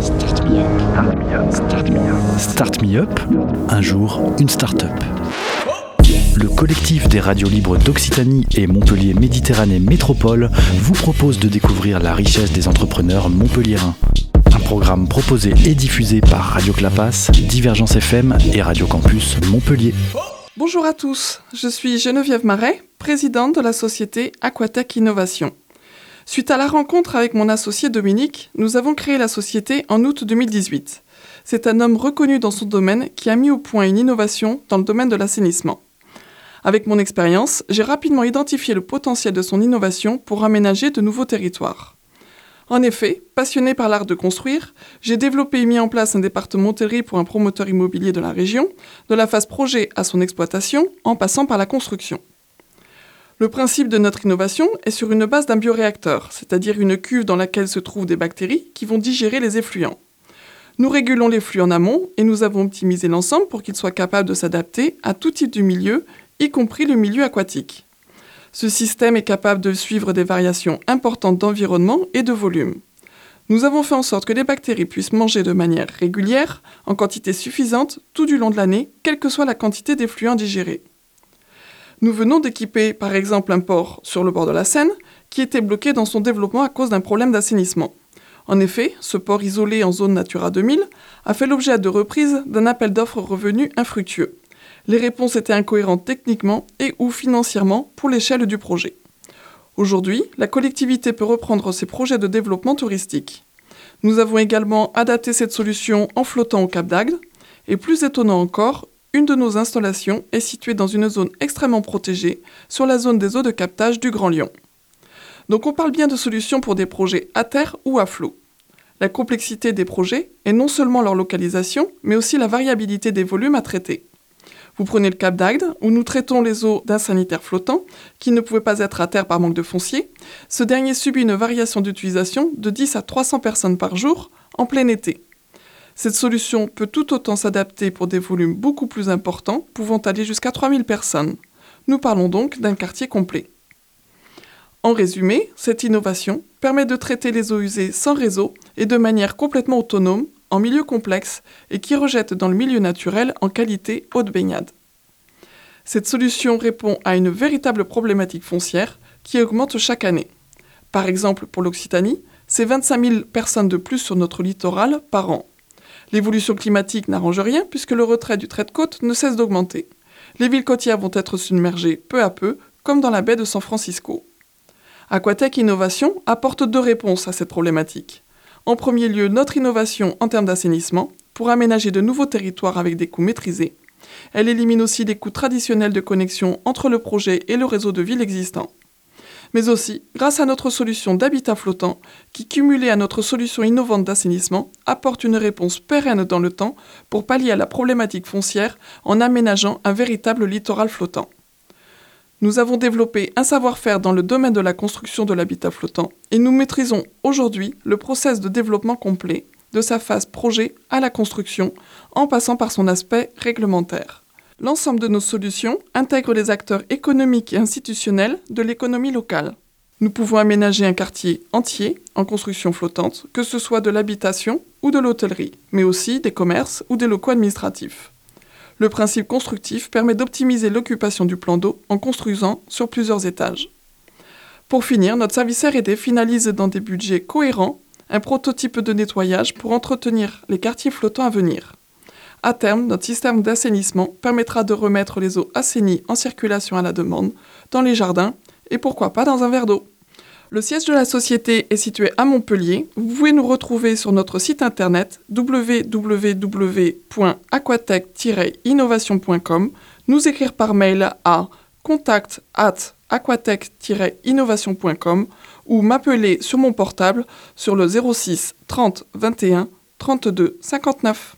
Start me up. Start me up. Un jour, une start-up. Le collectif des radios libres d'Occitanie et Montpellier Méditerranée Métropole vous propose de découvrir la richesse des entrepreneurs montpelliérains. Un programme proposé et diffusé par Radio Clapas, Divergence FM et Radio Campus Montpellier. Bonjour à tous, je suis Geneviève Marais, présidente de la société Aquatech Innovation. Suite à la rencontre avec mon associé Dominique, nous avons créé la société en août 2018. C'est un homme reconnu dans son domaine qui a mis au point une innovation dans le domaine de l'assainissement. Avec mon expérience, j'ai rapidement identifié le potentiel de son innovation pour aménager de nouveaux territoires. En effet, passionné par l'art de construire, j'ai développé et mis en place un département hôtellerie pour un promoteur immobilier de la région, de la phase projet à son exploitation, en passant par la construction. Le principe de notre innovation est sur une base d'un bioréacteur, c'est-à-dire une cuve dans laquelle se trouvent des bactéries qui vont digérer les effluents. Nous régulons les flux en amont et nous avons optimisé l'ensemble pour qu'il soit capable de s'adapter à tout type de milieu, y compris le milieu aquatique. Ce système est capable de suivre des variations importantes d'environnement et de volume. Nous avons fait en sorte que les bactéries puissent manger de manière régulière, en quantité suffisante, tout du long de l'année, quelle que soit la quantité d'effluents digérés. Nous venons d'équiper par exemple un port sur le bord de la Seine qui était bloqué dans son développement à cause d'un problème d'assainissement. En effet, ce port isolé en zone Natura 2000 a fait l'objet à deux reprises d'un appel d'offres revenu infructueux. Les réponses étaient incohérentes techniquement et ou financièrement pour l'échelle du projet. Aujourd'hui, la collectivité peut reprendre ses projets de développement touristique. Nous avons également adapté cette solution en flottant au Cap d'Agde, et plus étonnant encore, une de nos installations est située dans une zone extrêmement protégée, sur la zone des eaux de captage du Grand Lyon. Donc on parle bien de solutions pour des projets à terre ou à flot. La complexité des projets est non seulement leur localisation, mais aussi la variabilité des volumes à traiter. Vous prenez le Cap d'Agde, où nous traitons les eaux d'un sanitaire flottant, qui ne pouvait pas être à terre par manque de foncier. Ce dernier subit une variation d'utilisation de 10 à 300 personnes par jour en plein été. Cette solution peut tout autant s'adapter pour des volumes beaucoup plus importants, pouvant aller jusqu'à 3000 personnes. Nous parlons donc d'un quartier complet. En résumé, cette innovation permet de traiter les eaux usées sans réseau et de manière complètement autonome, en milieu complexe, et qui rejette dans le milieu naturel en qualité eau de baignade. Cette solution répond à une véritable problématique foncière qui augmente chaque année. Par exemple, pour l'Occitanie, c'est 25 000 personnes de plus sur notre littoral par an. L'évolution climatique n'arrange rien puisque le retrait du trait de côte ne cesse d'augmenter. Les villes côtières vont être submergées peu à peu, comme dans la baie de San Francisco. Aquatech Innovation apporte deux réponses à cette problématique. En premier lieu, notre innovation en termes d'assainissement, pour aménager de nouveaux territoires avec des coûts maîtrisés. Elle élimine aussi les coûts traditionnels de connexion entre le projet et le réseau de villes existant mais aussi grâce à notre solution d'habitat flottant qui, cumulée à notre solution innovante d'assainissement, apporte une réponse pérenne dans le temps pour pallier à la problématique foncière en aménageant un véritable littoral flottant. Nous avons développé un savoir-faire dans le domaine de la construction de l'habitat flottant et nous maîtrisons aujourd'hui le process de développement complet, de sa phase projet à la construction, en passant par son aspect réglementaire. L'ensemble de nos solutions intègre les acteurs économiques et institutionnels de l'économie locale. Nous pouvons aménager un quartier entier en construction flottante, que ce soit de l'habitation ou de l'hôtellerie, mais aussi des commerces ou des locaux administratifs. Le principe constructif permet d'optimiser l'occupation du plan d'eau en construisant sur plusieurs étages. Pour finir, notre service R&D finalise dans des budgets cohérents un prototype de nettoyage pour entretenir les quartiers flottants à venir. À terme, notre système d'assainissement permettra de remettre les eaux assainies en circulation à la demande dans les jardins et pourquoi pas dans un verre d'eau. Le siège de la société est situé à Montpellier. Vous pouvez nous retrouver sur notre site internet www.aquatech-innovation.com, nous écrire par mail à contact at aquatech-innovation.com ou m'appeler sur mon portable sur le 06 30 21 32 59.